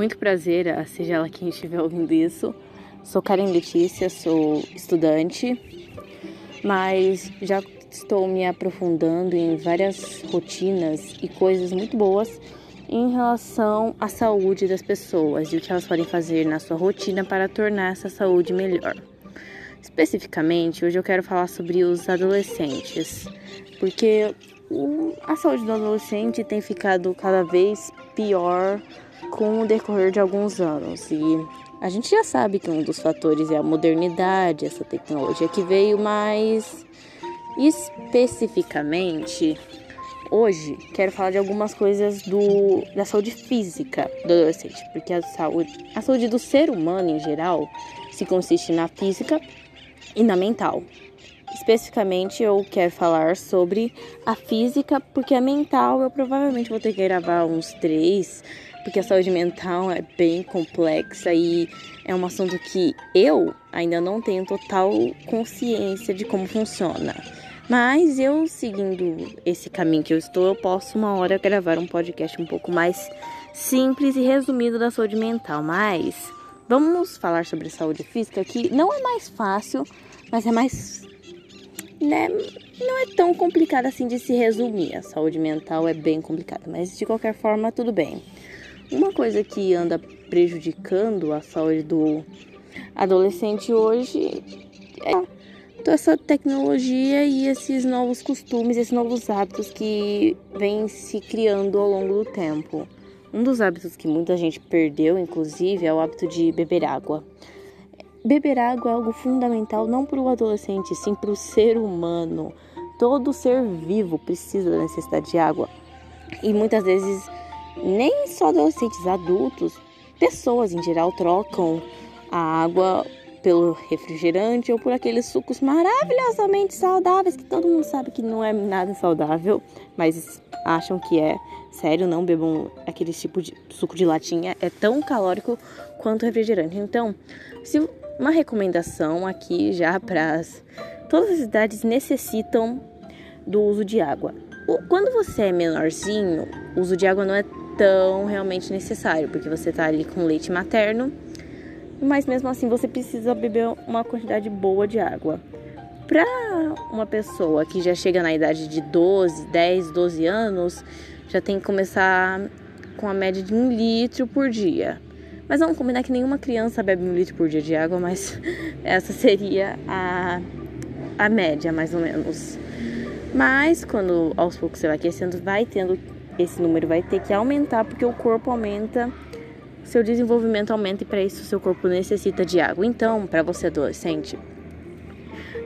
Muito prazer, seja ela quem estiver ouvindo isso. Sou Karen Letícia, sou estudante, mas já estou me aprofundando em várias rotinas e coisas muito boas em relação à saúde das pessoas e o que elas podem fazer na sua rotina para tornar essa saúde melhor. Especificamente, hoje eu quero falar sobre os adolescentes, porque a saúde do adolescente tem ficado cada vez pior com o decorrer de alguns anos. E a gente já sabe que um dos fatores é a modernidade, essa tecnologia que veio, mas especificamente hoje quero falar de algumas coisas do, da saúde física do adolescente, porque a saúde, a saúde do ser humano em geral se consiste na física e na mental. Especificamente eu quero falar sobre a física, porque a mental eu provavelmente vou ter que gravar uns três porque a saúde mental é bem complexa e é um assunto que eu ainda não tenho total consciência de como funciona. Mas eu seguindo esse caminho que eu estou, eu posso uma hora gravar um podcast um pouco mais simples e resumido da saúde mental. Mas vamos falar sobre saúde física que não é mais fácil, mas é mais né, não é tão complicado assim de se resumir. A saúde mental é bem complicada, mas de qualquer forma tudo bem. Uma coisa que anda prejudicando a saúde do adolescente hoje é toda essa tecnologia e esses novos costumes, esses novos hábitos que vêm se criando ao longo do tempo. Um dos hábitos que muita gente perdeu, inclusive, é o hábito de beber água. Beber água é algo fundamental não para o adolescente, sim para o ser humano. Todo ser vivo precisa da necessidade de água. E muitas vezes nem só adolescentes, adultos, pessoas em geral trocam a água pelo refrigerante ou por aqueles sucos maravilhosamente saudáveis que todo mundo sabe que não é nada saudável, mas acham que é. Sério, não bebam aquele tipo de suco de latinha, é tão calórico quanto refrigerante. Então, se uma recomendação aqui já para todas as idades necessitam do uso de água. Quando você é menorzinho, o uso de água não é tão realmente necessário, porque você tá ali com leite materno, mas mesmo assim você precisa beber uma quantidade boa de água. Para uma pessoa que já chega na idade de 12, 10, 12 anos, já tem que começar com a média de um litro por dia. Mas vamos combinar que nenhuma criança bebe um litro por dia de água, mas essa seria a, a média, mais ou menos. Mas quando aos poucos você vai aquecendo, vai tendo esse número vai ter que aumentar porque o corpo aumenta, seu desenvolvimento aumenta e para isso seu corpo necessita de água. Então, para você adolescente,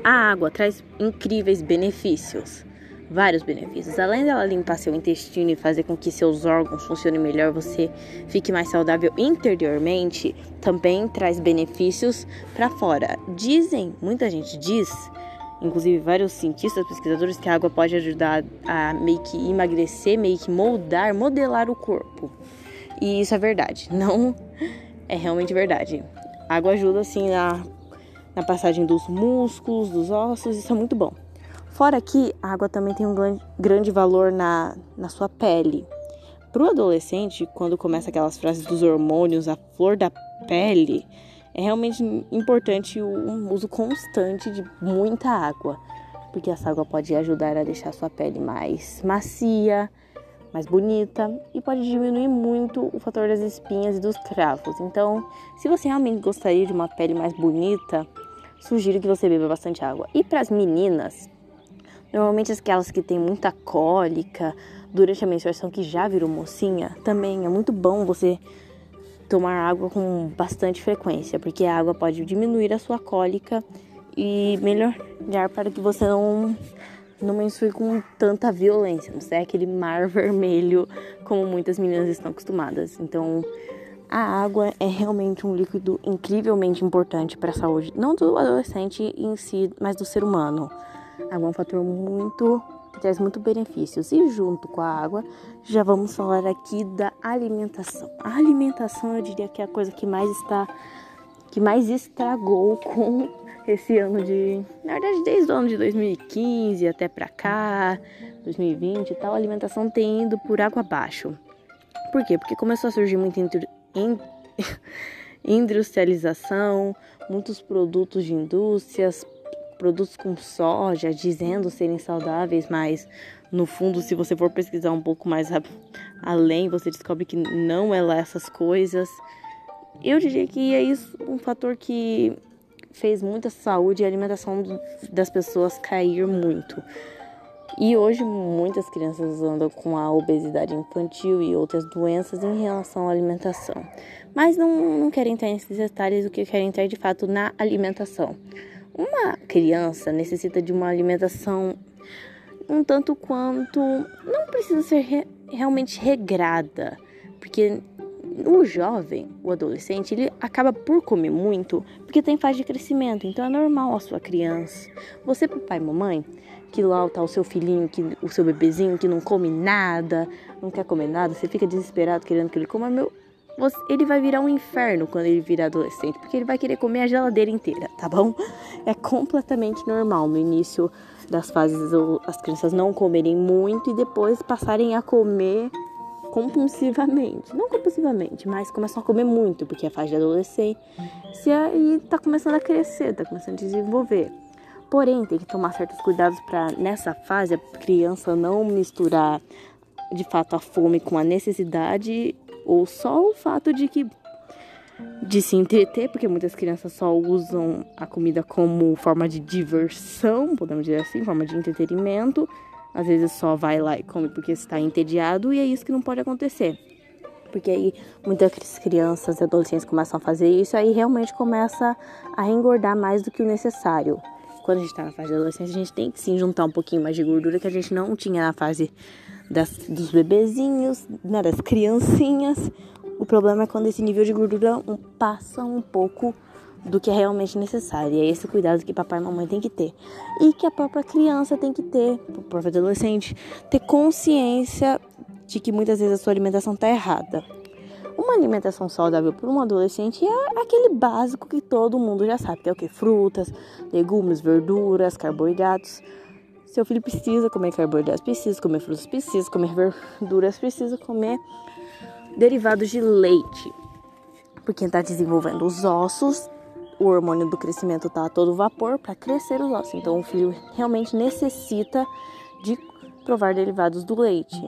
a água traz incríveis benefícios, vários benefícios. Além dela limpar seu intestino e fazer com que seus órgãos funcionem melhor, você fique mais saudável interiormente, também traz benefícios para fora. Dizem, muita gente diz inclusive vários cientistas, pesquisadores, que a água pode ajudar a meio que emagrecer, meio que moldar, modelar o corpo. E isso é verdade, não é realmente verdade. A água ajuda assim na, na passagem dos músculos, dos ossos, isso é muito bom. Fora que a água também tem um grande valor na, na sua pele. Para o adolescente, quando começa aquelas frases dos hormônios, a flor da pele, é realmente importante o uso constante de muita água, porque essa água pode ajudar a deixar sua pele mais macia, mais bonita e pode diminuir muito o fator das espinhas e dos cravos. Então, se você realmente gostaria de uma pele mais bonita, sugiro que você beba bastante água. E para as meninas, normalmente aquelas que têm muita cólica durante a menstruação que já virou mocinha, também é muito bom você tomar água com bastante frequência, porque a água pode diminuir a sua cólica e melhorar para que você não não menstrue com tanta violência, não sei aquele mar vermelho como muitas meninas estão acostumadas. Então, a água é realmente um líquido incrivelmente importante para a saúde, não do adolescente em si, mas do ser humano. A água é um fator muito traz muitos benefícios. E junto com a água, já vamos falar aqui da alimentação. A alimentação, eu diria que é a coisa que mais está que mais estragou com esse ano de, na verdade, desde o ano de 2015 até para cá, 2020 e tal, a alimentação tem ido por água abaixo. Por quê? Porque começou a surgir muita industrialização, muitos produtos de indústrias, produtos com soja, dizendo serem saudáveis, mas no fundo, se você for pesquisar um pouco mais além, você descobre que não é lá essas coisas. Eu diria que é isso um fator que fez muita saúde e alimentação das pessoas cair muito. E hoje muitas crianças andam com a obesidade infantil e outras doenças em relação à alimentação. Mas não, não querem entrar nesses detalhes, o que querem entrar de fato na alimentação. Uma criança necessita de uma alimentação um tanto quanto não precisa ser re, realmente regrada, porque o jovem, o adolescente, ele acaba por comer muito porque tem fase de crescimento, então é normal a sua criança. Você, pai e mamãe, que lá tá o seu filhinho, que, o seu bebezinho que não come nada, não quer comer nada, você fica desesperado querendo que ele coma, meu, ele vai virar um inferno quando ele virar adolescente, porque ele vai querer comer a geladeira inteira, tá bom? É completamente normal no início das fases as crianças não comerem muito e depois passarem a comer compulsivamente. Não compulsivamente, mas começam a comer muito, porque é a fase de adolescência e tá começando a crescer, tá começando a desenvolver. Porém, tem que tomar certos cuidados para nessa fase a criança não misturar de fato a fome com a necessidade ou só o fato de que de se entreter, porque muitas crianças só usam a comida como forma de diversão, podemos dizer assim, forma de entretenimento, às vezes só vai lá e come porque está entediado e é isso que não pode acontecer. Porque aí muitas crianças e adolescentes começam a fazer isso, aí realmente começa a engordar mais do que o necessário. Quando a gente está na fase de adolescência, a gente tem que sim juntar um pouquinho mais de gordura que a gente não tinha na fase das, dos bebezinhos, né, das criancinhas. O problema é quando esse nível de gordura passa um pouco do que é realmente necessário. E é esse cuidado que papai e mamãe tem que ter. E que a própria criança tem que ter, o próprio adolescente, ter consciência de que muitas vezes a sua alimentação está errada. Uma alimentação saudável para um adolescente é aquele básico que todo mundo já sabe, que é o que? Frutas, legumes, verduras, carboidratos. Seu filho precisa comer carboidratos, precisa comer frutas, precisa comer verduras, precisa comer derivados de leite. Porque está desenvolvendo os ossos o hormônio do crescimento está a todo vapor para crescer os ossos. Então, o filho realmente necessita de provar derivados do leite.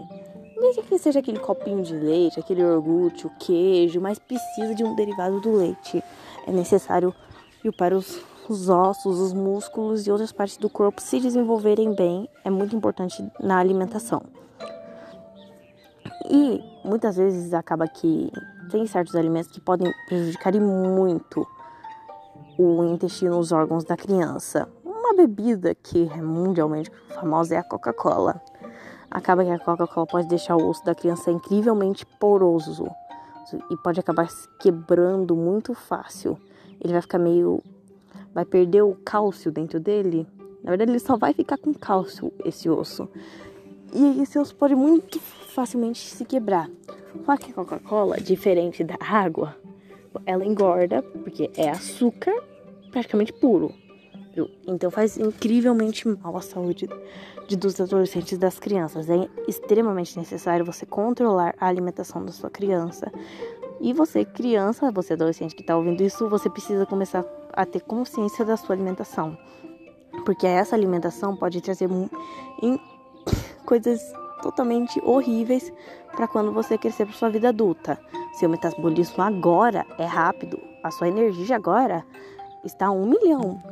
Desde que seja aquele copinho de leite, aquele iogurte, o queijo, mas precisa de um derivado do leite. É necessário para os, os ossos, os músculos e outras partes do corpo se desenvolverem bem. É muito importante na alimentação. E muitas vezes acaba que tem certos alimentos que podem prejudicar muito o intestino, os órgãos da criança. Uma bebida que é mundialmente famosa é a Coca-Cola. Acaba que a Coca-Cola pode deixar o osso da criança incrivelmente poroso e pode acabar quebrando muito fácil. Ele vai ficar meio. Vai perder o cálcio dentro dele. Na verdade, ele só vai ficar com cálcio, esse osso. E esse osso pode muito facilmente se quebrar. Só que a Coca-Cola, diferente da água, ela engorda, porque é açúcar praticamente puro. Então faz incrivelmente mal à saúde de, dos adolescentes e das crianças. É extremamente necessário você controlar a alimentação da sua criança. E você, criança, você adolescente que está ouvindo isso, você precisa começar a ter consciência da sua alimentação. Porque essa alimentação pode trazer coisas totalmente horríveis para quando você crescer para sua vida adulta. Seu metabolismo agora é rápido, a sua energia agora está a um milhão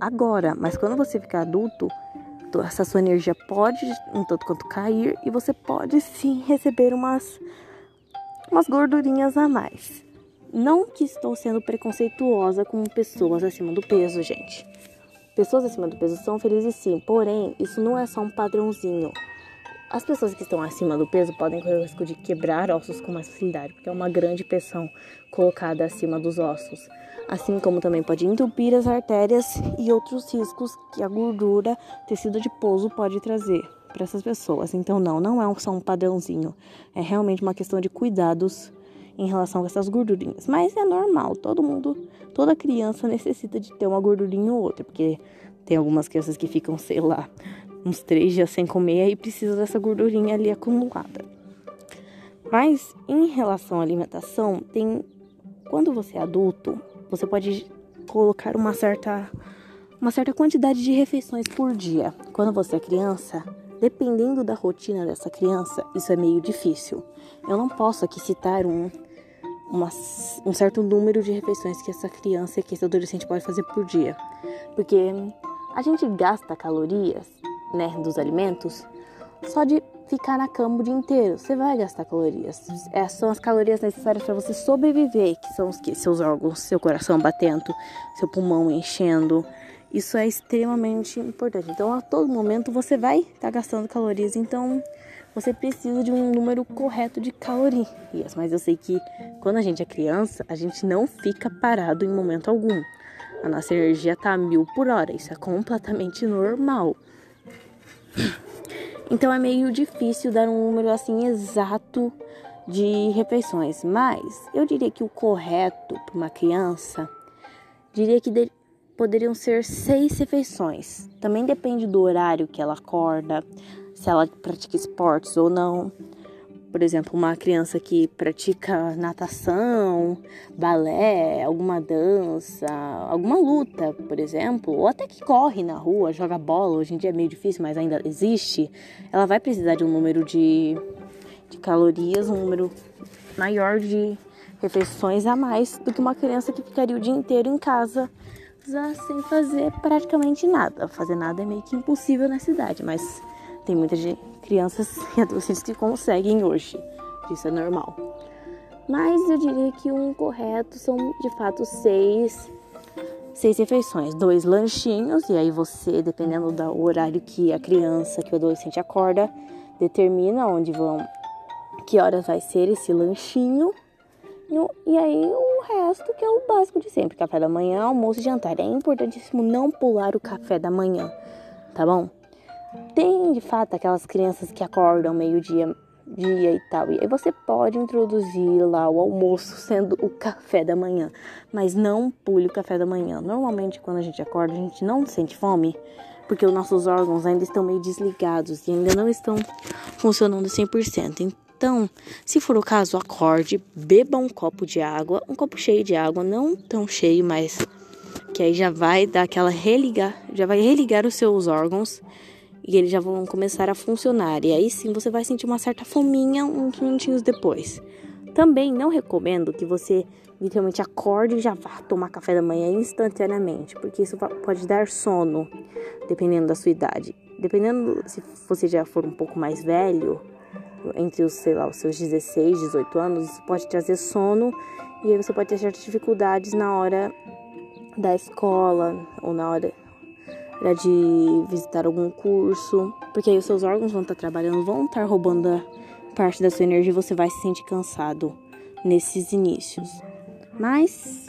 agora, mas quando você ficar adulto, essa sua energia pode um tanto quanto cair e você pode sim receber umas umas gordurinhas a mais. Não que estou sendo preconceituosa com pessoas acima do peso, gente. Pessoas acima do peso são felizes sim, porém, isso não é só um padrãozinho. As pessoas que estão acima do peso podem correr o risco de quebrar ossos com mais facilidade, porque é uma grande pressão colocada acima dos ossos. Assim como também pode entupir as artérias e outros riscos que a gordura, tecido adiposo pode trazer para essas pessoas. Então, não, não é só um padrãozinho. É realmente uma questão de cuidados em relação a essas gordurinhas. Mas é normal, todo mundo, toda criança necessita de ter uma gordurinha ou outra, porque tem algumas crianças que ficam, sei lá, uns três dias sem comer e precisa dessa gordurinha ali acumulada. Mas em relação à alimentação, tem quando você é adulto, você pode colocar uma certa uma certa quantidade de refeições por dia. Quando você é criança, dependendo da rotina dessa criança, isso é meio difícil. Eu não posso aqui citar um, uma, um certo número de refeições que essa criança que esse adolescente pode fazer por dia. Porque a gente gasta calorias né, dos alimentos só de ficar na cama o dia inteiro. Você vai gastar calorias. Essas são as calorias necessárias para você sobreviver, que são os que? Seus órgãos, seu coração batendo, seu pulmão enchendo. Isso é extremamente importante. Então, a todo momento você vai estar tá gastando calorias. Então, você precisa de um número correto de calorias. Mas eu sei que quando a gente é criança, a gente não fica parado em momento algum. A nossa energia tá a mil por hora. Isso é completamente normal. Então é meio difícil dar um número assim exato de refeições, mas eu diria que o correto para uma criança diria que poderiam ser seis refeições. Também depende do horário que ela acorda, se ela pratica esportes ou não por exemplo, uma criança que pratica natação, balé, alguma dança, alguma luta, por exemplo, ou até que corre na rua, joga bola, hoje em dia é meio difícil, mas ainda existe, ela vai precisar de um número de, de calorias, um número maior de refeições a mais do que uma criança que ficaria o dia inteiro em casa sem fazer praticamente nada. Fazer nada é meio que impossível na cidade, mas tem muita gente crianças e adolescentes que conseguem hoje. Isso é normal. Mas eu diria que um correto são de fato seis, seis refeições, dois lanchinhos, e aí você, dependendo do horário que a criança, que o adolescente acorda, determina onde vão, que horas vai ser esse lanchinho. E aí o resto que é o básico de sempre, café da manhã, almoço e jantar. É importantíssimo não pular o café da manhã, tá bom? Tem de fato aquelas crianças que acordam meio-dia dia e tal. E aí você pode introduzir lá o almoço sendo o café da manhã, mas não pule o café da manhã. Normalmente quando a gente acorda, a gente não sente fome, porque os nossos órgãos ainda estão meio desligados e ainda não estão funcionando 100%. Então, se for o caso, acorde, beba um copo de água, um copo cheio de água, não tão cheio, mas que aí já vai dar aquela religar, já vai religar os seus órgãos e eles já vão começar a funcionar. E aí sim você vai sentir uma certa fominha uns minutinhos depois. Também não recomendo que você literalmente acorde e já vá tomar café da manhã instantaneamente, porque isso pode dar sono, dependendo da sua idade. Dependendo se você já for um pouco mais velho, entre os, sei lá, os seus 16, 18 anos, isso pode trazer sono e aí você pode ter certas dificuldades na hora da escola ou na hora de visitar algum curso, porque aí os seus órgãos vão estar trabalhando, vão estar roubando parte da sua energia e você vai se sentir cansado nesses inícios. Mas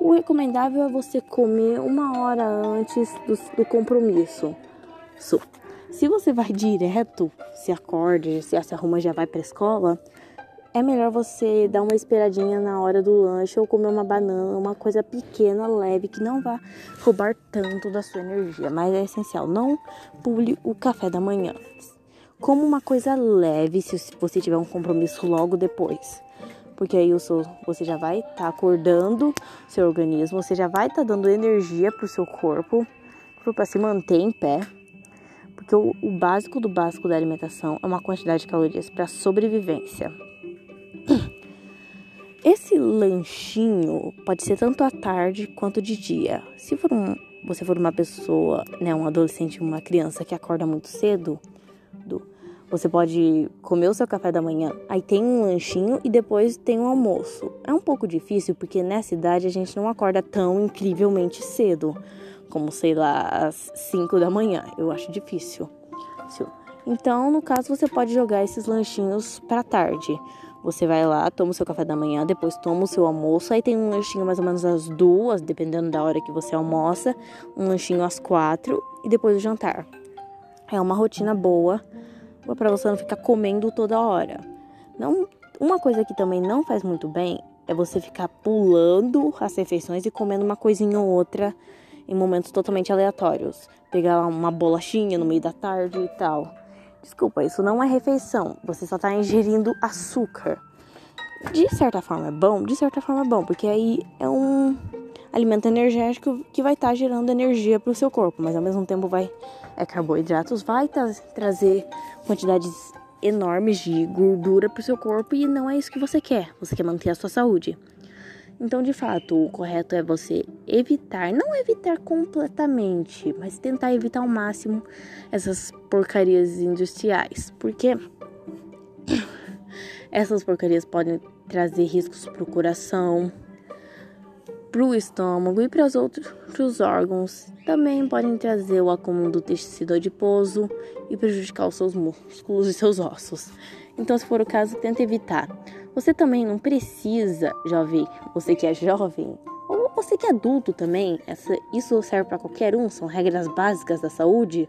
o recomendável é você comer uma hora antes do, do compromisso. So, se você vai direto, se acorda, se se arruma já vai para a escola, é melhor você dar uma esperadinha na hora do lanche ou comer uma banana, uma coisa pequena, leve, que não vá roubar tanto da sua energia. Mas é essencial, não pule o café da manhã. Como uma coisa leve se você tiver um compromisso logo depois. Porque aí você já vai estar tá acordando seu organismo, você já vai estar tá dando energia para o seu corpo, para se manter em pé. Porque o, o básico do básico da alimentação é uma quantidade de calorias para sobrevivência. Esse lanchinho pode ser tanto à tarde quanto de dia. Se for um, você for uma pessoa, né, um adolescente, uma criança que acorda muito cedo, do, você pode comer o seu café da manhã, aí tem um lanchinho e depois tem um almoço. É um pouco difícil porque nessa idade a gente não acorda tão incrivelmente cedo, como sei lá, às 5 da manhã. Eu acho difícil. Então, no caso, você pode jogar esses lanchinhos para tarde. Você vai lá, toma o seu café da manhã, depois toma o seu almoço. Aí tem um lanchinho mais ou menos às duas, dependendo da hora que você almoça. Um lanchinho às quatro e depois o jantar. É uma rotina boa para você não ficar comendo toda hora. Não, uma coisa que também não faz muito bem é você ficar pulando as refeições e comendo uma coisinha ou outra em momentos totalmente aleatórios. Pegar uma bolachinha no meio da tarde e tal. Desculpa, isso não é refeição. Você só está ingerindo açúcar. De certa forma é bom, de certa forma é bom, porque aí é um alimento energético que vai estar tá gerando energia para o seu corpo, mas ao mesmo tempo vai é carboidratos, vai tra trazer quantidades enormes de gordura para o seu corpo e não é isso que você quer. Você quer manter a sua saúde. Então, de fato, o correto é você evitar, não evitar completamente, mas tentar evitar ao máximo essas porcarias industriais, porque essas porcarias podem trazer riscos para o coração, para o estômago e para os outros órgãos. Também podem trazer o acúmulo do tecido adiposo e prejudicar os seus músculos e seus ossos. Então, se for o caso, tente evitar. Você também não precisa, jovem, você que é jovem, ou você que é adulto também, essa, isso serve para qualquer um, são regras básicas da saúde.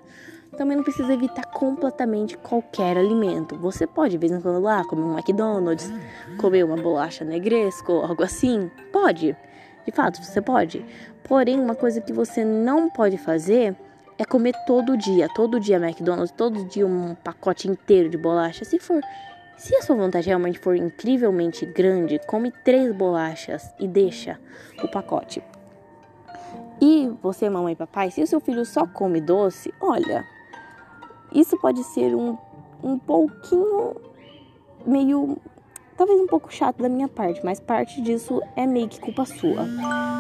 Também não precisa evitar completamente qualquer alimento. Você pode, de vez em quando, lá comer um McDonald's, comer uma bolacha negresco, algo assim. Pode, de fato, você pode. Porém, uma coisa que você não pode fazer é comer todo dia, todo dia McDonald's, todo dia um pacote inteiro de bolacha. Se for se a sua vontade realmente for incrivelmente grande, come três bolachas e deixa o pacote. E você, mamãe e papai, se o seu filho só come doce, olha, isso pode ser um, um pouquinho meio. Talvez um pouco chato da minha parte, mas parte disso é meio que culpa sua.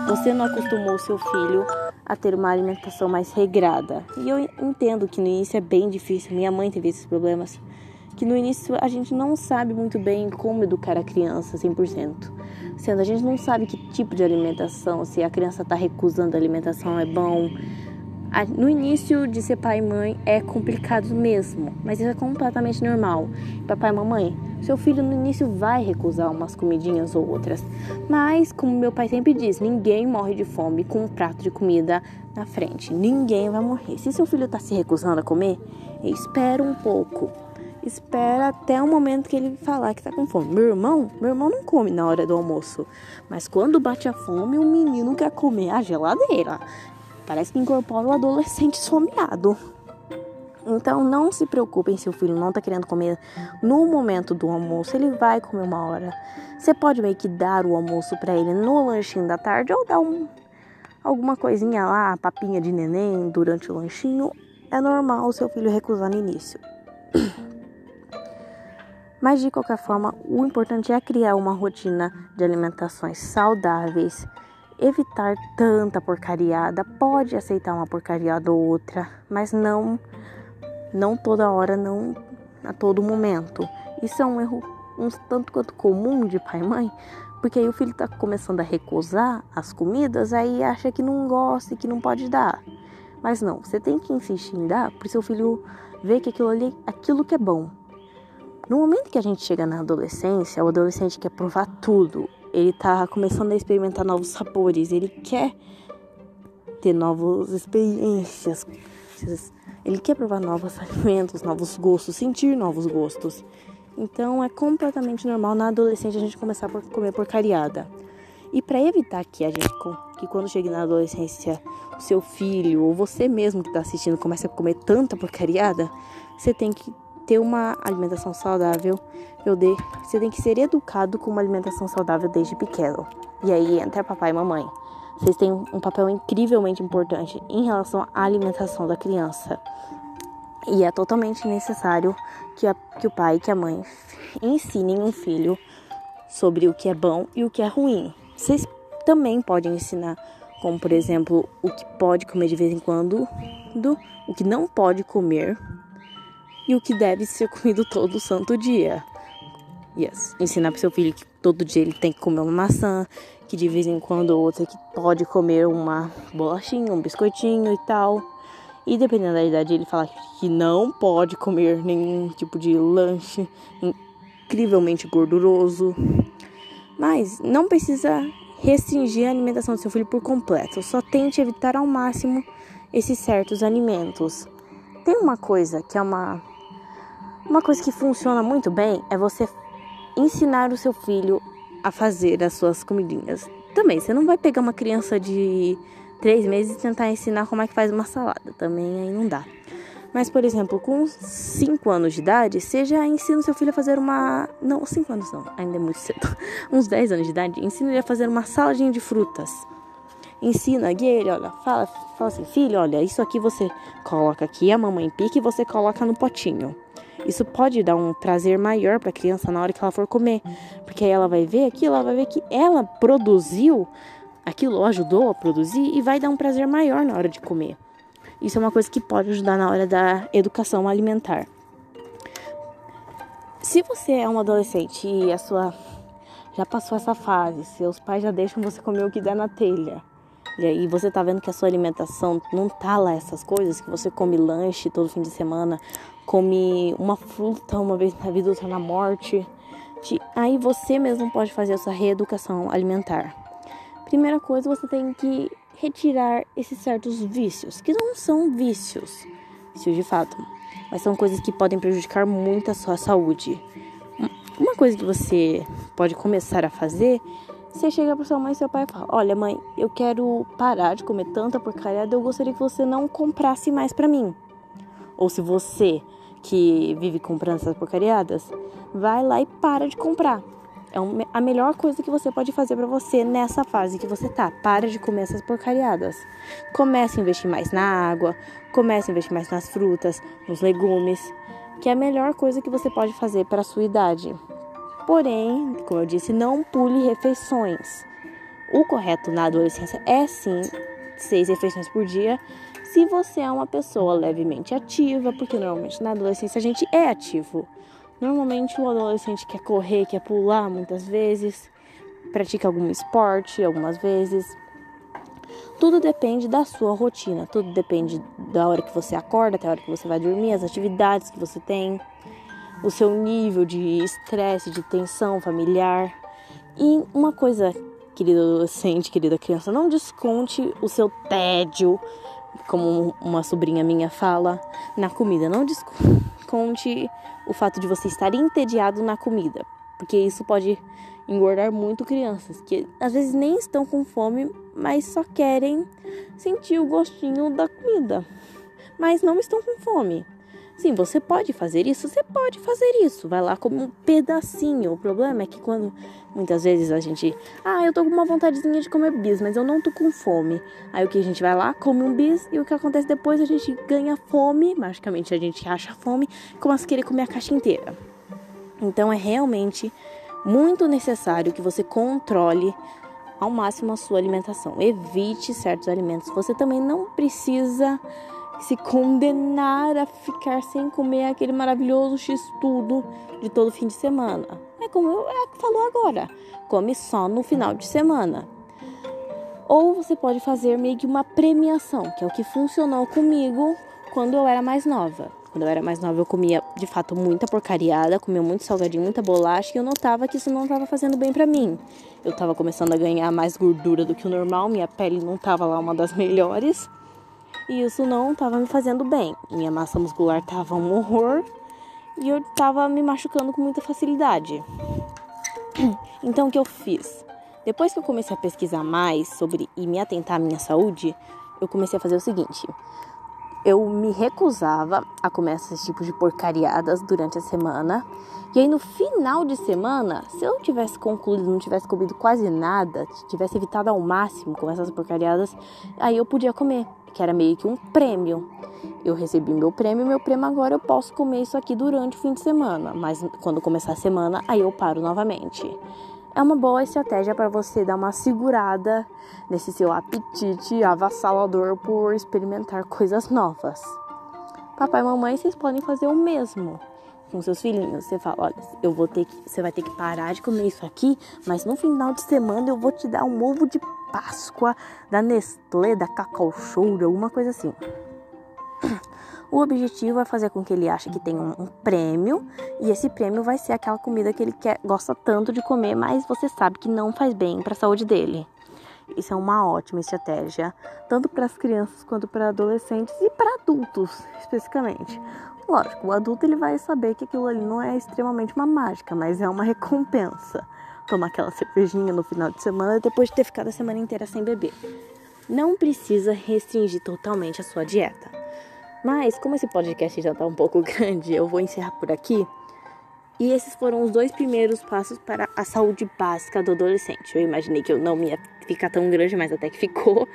Você não acostumou o seu filho a ter uma alimentação mais regrada. E eu entendo que no início é bem difícil. Minha mãe teve esses problemas que no início a gente não sabe muito bem como educar a criança 100%. Sendo a gente não sabe que tipo de alimentação, se a criança está recusando a alimentação é bom. No início de ser pai e mãe é complicado mesmo, mas isso é completamente normal. Papai e mamãe, seu filho no início vai recusar umas comidinhas ou outras, mas como meu pai sempre diz, ninguém morre de fome com um prato de comida na frente. Ninguém vai morrer. Se seu filho está se recusando a comer, espera um pouco espera até o momento que ele falar que tá com fome. Meu irmão, meu irmão não come na hora do almoço, mas quando bate a fome, o menino quer comer a geladeira. Parece que incorpora o adolescente esfomeado. Então não se preocupem se o filho não tá querendo comer no momento do almoço, ele vai comer uma hora. Você pode meio que dar o almoço para ele no lanchinho da tarde ou dar um, alguma coisinha lá, papinha de neném durante o lanchinho. É normal o seu filho recusar no início. Mas de qualquer forma, o importante é criar uma rotina de alimentações saudáveis, evitar tanta porcariada, pode aceitar uma porcariada ou outra, mas não não toda hora, não a todo momento. Isso é um erro um tanto quanto comum de pai e mãe, porque aí o filho está começando a recusar as comidas, aí acha que não gosta e que não pode dar. Mas não, você tem que insistir em dar para o seu filho ver que aquilo ali, aquilo que é bom, no momento que a gente chega na adolescência, o adolescente quer provar tudo. Ele tá começando a experimentar novos sabores, ele quer ter novas experiências. Ele quer provar novos alimentos, novos gostos, sentir novos gostos. Então é completamente normal na adolescência a gente começar a comer porcariada. E para evitar que a gente que quando chegue na adolescência o seu filho ou você mesmo que está assistindo comece a comer tanta porcariada, você tem que ter uma alimentação saudável, eu de, você tem que ser educado com uma alimentação saudável desde pequeno. E aí entra papai e mamãe. Vocês têm um papel incrivelmente importante em relação à alimentação da criança. E é totalmente necessário que, a, que o pai e que a mãe ensinem um filho sobre o que é bom e o que é ruim. Vocês também podem ensinar, como por exemplo, o que pode comer de vez em quando, do, o que não pode comer e o que deve ser comido todo santo dia. Yes. Ensinar para seu filho que todo dia ele tem que comer uma maçã, que de vez em quando ou outra que pode comer uma bolachinha, um biscoitinho e tal. E dependendo da idade, ele fala que não pode comer nenhum tipo de lanche incrivelmente gorduroso. Mas não precisa restringir a alimentação do seu filho por completo. Só tente evitar ao máximo esses certos alimentos. Tem uma coisa que é uma uma coisa que funciona muito bem é você ensinar o seu filho a fazer as suas comidinhas. Também, você não vai pegar uma criança de três meses e tentar ensinar como é que faz uma salada. Também aí não dá. Mas, por exemplo, com 5 anos de idade, você já ensina o seu filho a fazer uma. Não, 5 anos não, ainda é muito cedo. Uns 10 anos de idade, ensina ele a fazer uma saladinha de frutas. Ensina ele, olha, fala, fala assim, filho, olha, isso aqui você coloca aqui, a mamãe pica e você coloca no potinho. Isso pode dar um prazer maior para a criança na hora que ela for comer, porque aí ela vai ver aquilo, ela vai ver que ela produziu aquilo, ajudou a produzir e vai dar um prazer maior na hora de comer. Isso é uma coisa que pode ajudar na hora da educação alimentar. Se você é um adolescente e a sua já passou essa fase, seus pais já deixam você comer o que dá na telha. E aí você tá vendo que a sua alimentação não tá lá essas coisas, que você come lanche todo fim de semana, come uma fruta uma vez na vida, outra na morte. Aí você mesmo pode fazer essa reeducação alimentar. Primeira coisa, você tem que retirar esses certos vícios, que não são vícios, vícios de fato, mas são coisas que podem prejudicar muito a sua saúde. Uma coisa que você pode começar a fazer, você chega para sua mãe e seu pai e fala: "Olha, mãe, eu quero parar de comer tanta porcaria, eu gostaria que você não comprasse mais para mim". Ou se você que vive comprando essas porcariadas, vai lá e para de comprar. É a melhor coisa que você pode fazer para você nessa fase que você tá. Para de comer essas porcariadas. Comece a investir mais na água, comece a investir mais nas frutas, nos legumes, que é a melhor coisa que você pode fazer para sua idade. Porém, como eu disse, não pule refeições. O correto na adolescência é sim seis refeições por dia, se você é uma pessoa levemente ativa, porque normalmente na adolescência a gente é ativo. Normalmente o adolescente quer correr, quer pular muitas vezes, pratica algum esporte algumas vezes. Tudo depende da sua rotina, tudo depende da hora que você acorda até a hora que você vai dormir, as atividades que você tem, o seu nível de estresse, de tensão familiar. E uma coisa, querido adolescente, querida criança, não desconte o seu tédio, como uma sobrinha minha fala, na comida. Não desconte o fato de você estar entediado na comida, porque isso pode engordar muito crianças que às vezes nem estão com fome, mas só querem sentir o gostinho da comida, mas não estão com fome. Sim, você pode fazer isso, você pode fazer isso. Vai lá como um pedacinho. O problema é que quando muitas vezes a gente, ah, eu tô com uma vontadezinha de comer bis, mas eu não tô com fome. Aí o que a gente vai lá, come um bis e o que acontece depois a gente ganha fome, magicamente a gente acha fome, começa a querer comer a caixa inteira. Então é realmente muito necessário que você controle ao máximo a sua alimentação. Evite certos alimentos. Você também não precisa se condenar a ficar sem comer aquele maravilhoso x-tudo de todo fim de semana. É como eu é, falou agora, come só no final de semana. Ou você pode fazer meio que uma premiação, que é o que funcionou comigo quando eu era mais nova. Quando eu era mais nova, eu comia de fato muita porcariada, comia muito salgadinho, muita bolacha, e eu notava que isso não estava fazendo bem para mim. Eu estava começando a ganhar mais gordura do que o normal, minha pele não estava lá uma das melhores e isso não estava me fazendo bem. Minha massa muscular estava um horror e eu estava me machucando com muita facilidade. Então o que eu fiz? Depois que eu comecei a pesquisar mais sobre e me atentar à minha saúde, eu comecei a fazer o seguinte: eu me recusava a comer esses tipos de porcariadas durante a semana. E aí no final de semana, se eu tivesse concluído, não tivesse comido quase nada, tivesse evitado ao máximo comer essas porcariadas, aí eu podia comer, que era meio que um prêmio. Eu recebi meu prêmio, meu prêmio agora eu posso comer isso aqui durante o fim de semana, mas quando começar a semana, aí eu paro novamente é uma boa estratégia para você dar uma segurada nesse seu apetite avassalador por experimentar coisas novas. Papai e mamãe, vocês podem fazer o mesmo com seus filhinhos. Você fala, olha, eu vou ter que, você vai ter que parar de comer isso aqui, mas no final de semana eu vou te dar um ovo de Páscoa da Nestlé, da Cacau Show, alguma coisa assim. O objetivo é fazer com que ele ache que tem um, um, prêmio e esse prêmio vai ser aquela comida que ele quer, gosta tanto de comer, mas você sabe que não faz bem para a saúde dele. Isso é uma ótima estratégia, tanto para as crianças quanto para adolescentes e para adultos, especificamente. Lógico, o adulto ele vai saber que aquilo ali não é extremamente uma mágica, mas é uma recompensa. Tomar aquela cervejinha no final de semana depois de ter ficado a semana inteira sem beber. Não precisa restringir totalmente a sua dieta Mas, como esse podcast já tá um pouco grande, eu vou encerrar por aqui. E esses foram os dois primeiros passos para a saúde básica do adolescente. Eu imaginei que eu não ia ficar tão grande, mas até que ficou.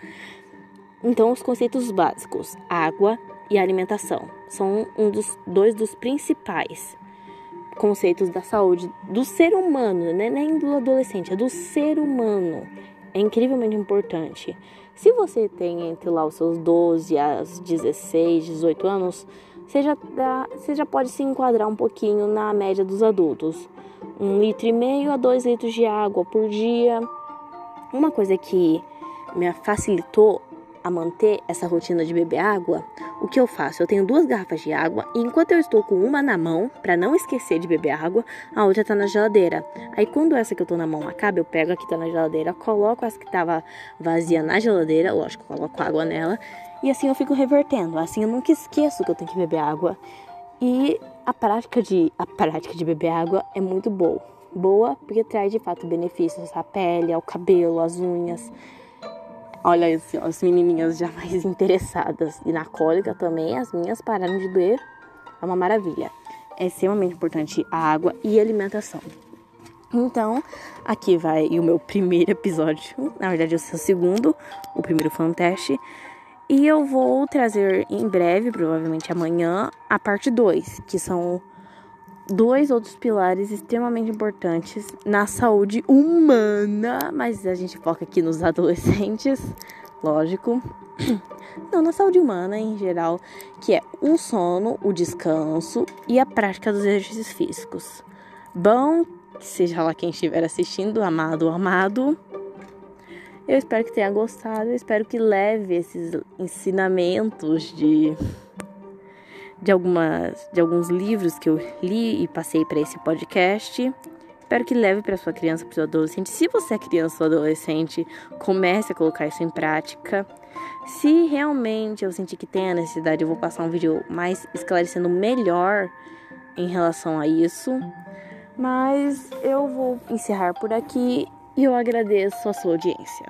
Então, os conceitos básicos: água e alimentação são um dos dois dos principais conceitos da saúde do ser humano, né? nem do adolescente, é do ser humano. É incrivelmente importante. Se você tem entre lá os seus 12 a 16, 18 anos, você já, dá, você já pode se enquadrar um pouquinho na média dos adultos. Um litro e meio a dois litros de água por dia. Uma coisa que me facilitou a manter essa rotina de beber água, o que eu faço? Eu tenho duas garrafas de água e enquanto eu estou com uma na mão, para não esquecer de beber água, a outra tá na geladeira. Aí quando essa que eu tô na mão acaba, eu pego a que tá na geladeira, coloco essa que tava vazia na geladeira, lógico, coloco água nela, e assim eu fico revertendo. Assim eu nunca esqueço que eu tenho que beber água. E a prática de a prática de beber água é muito boa. Boa porque traz de fato benefícios à pele, ao cabelo, às unhas. Olha assim, as menininhas já mais interessadas. E na cólica também, as minhas pararam de doer. É uma maravilha. É extremamente importante a água e a alimentação. Então, aqui vai o meu primeiro episódio. Na verdade, é o seu segundo. O primeiro foi um teste. E eu vou trazer em breve, provavelmente amanhã, a parte 2, que são dois outros pilares extremamente importantes na saúde humana, mas a gente foca aqui nos adolescentes, lógico. Não, na saúde humana em geral, que é o sono, o descanso e a prática dos exercícios físicos. Bom, seja lá quem estiver assistindo, amado ou amado. Eu espero que tenha gostado, eu espero que leve esses ensinamentos de de, algumas, de alguns livros que eu li e passei para esse podcast. Espero que leve para sua criança, para seu adolescente. Se você é criança ou adolescente, comece a colocar isso em prática. Se realmente eu sentir que tem a necessidade, eu vou passar um vídeo mais esclarecendo melhor em relação a isso. Mas eu vou encerrar por aqui e eu agradeço a sua audiência.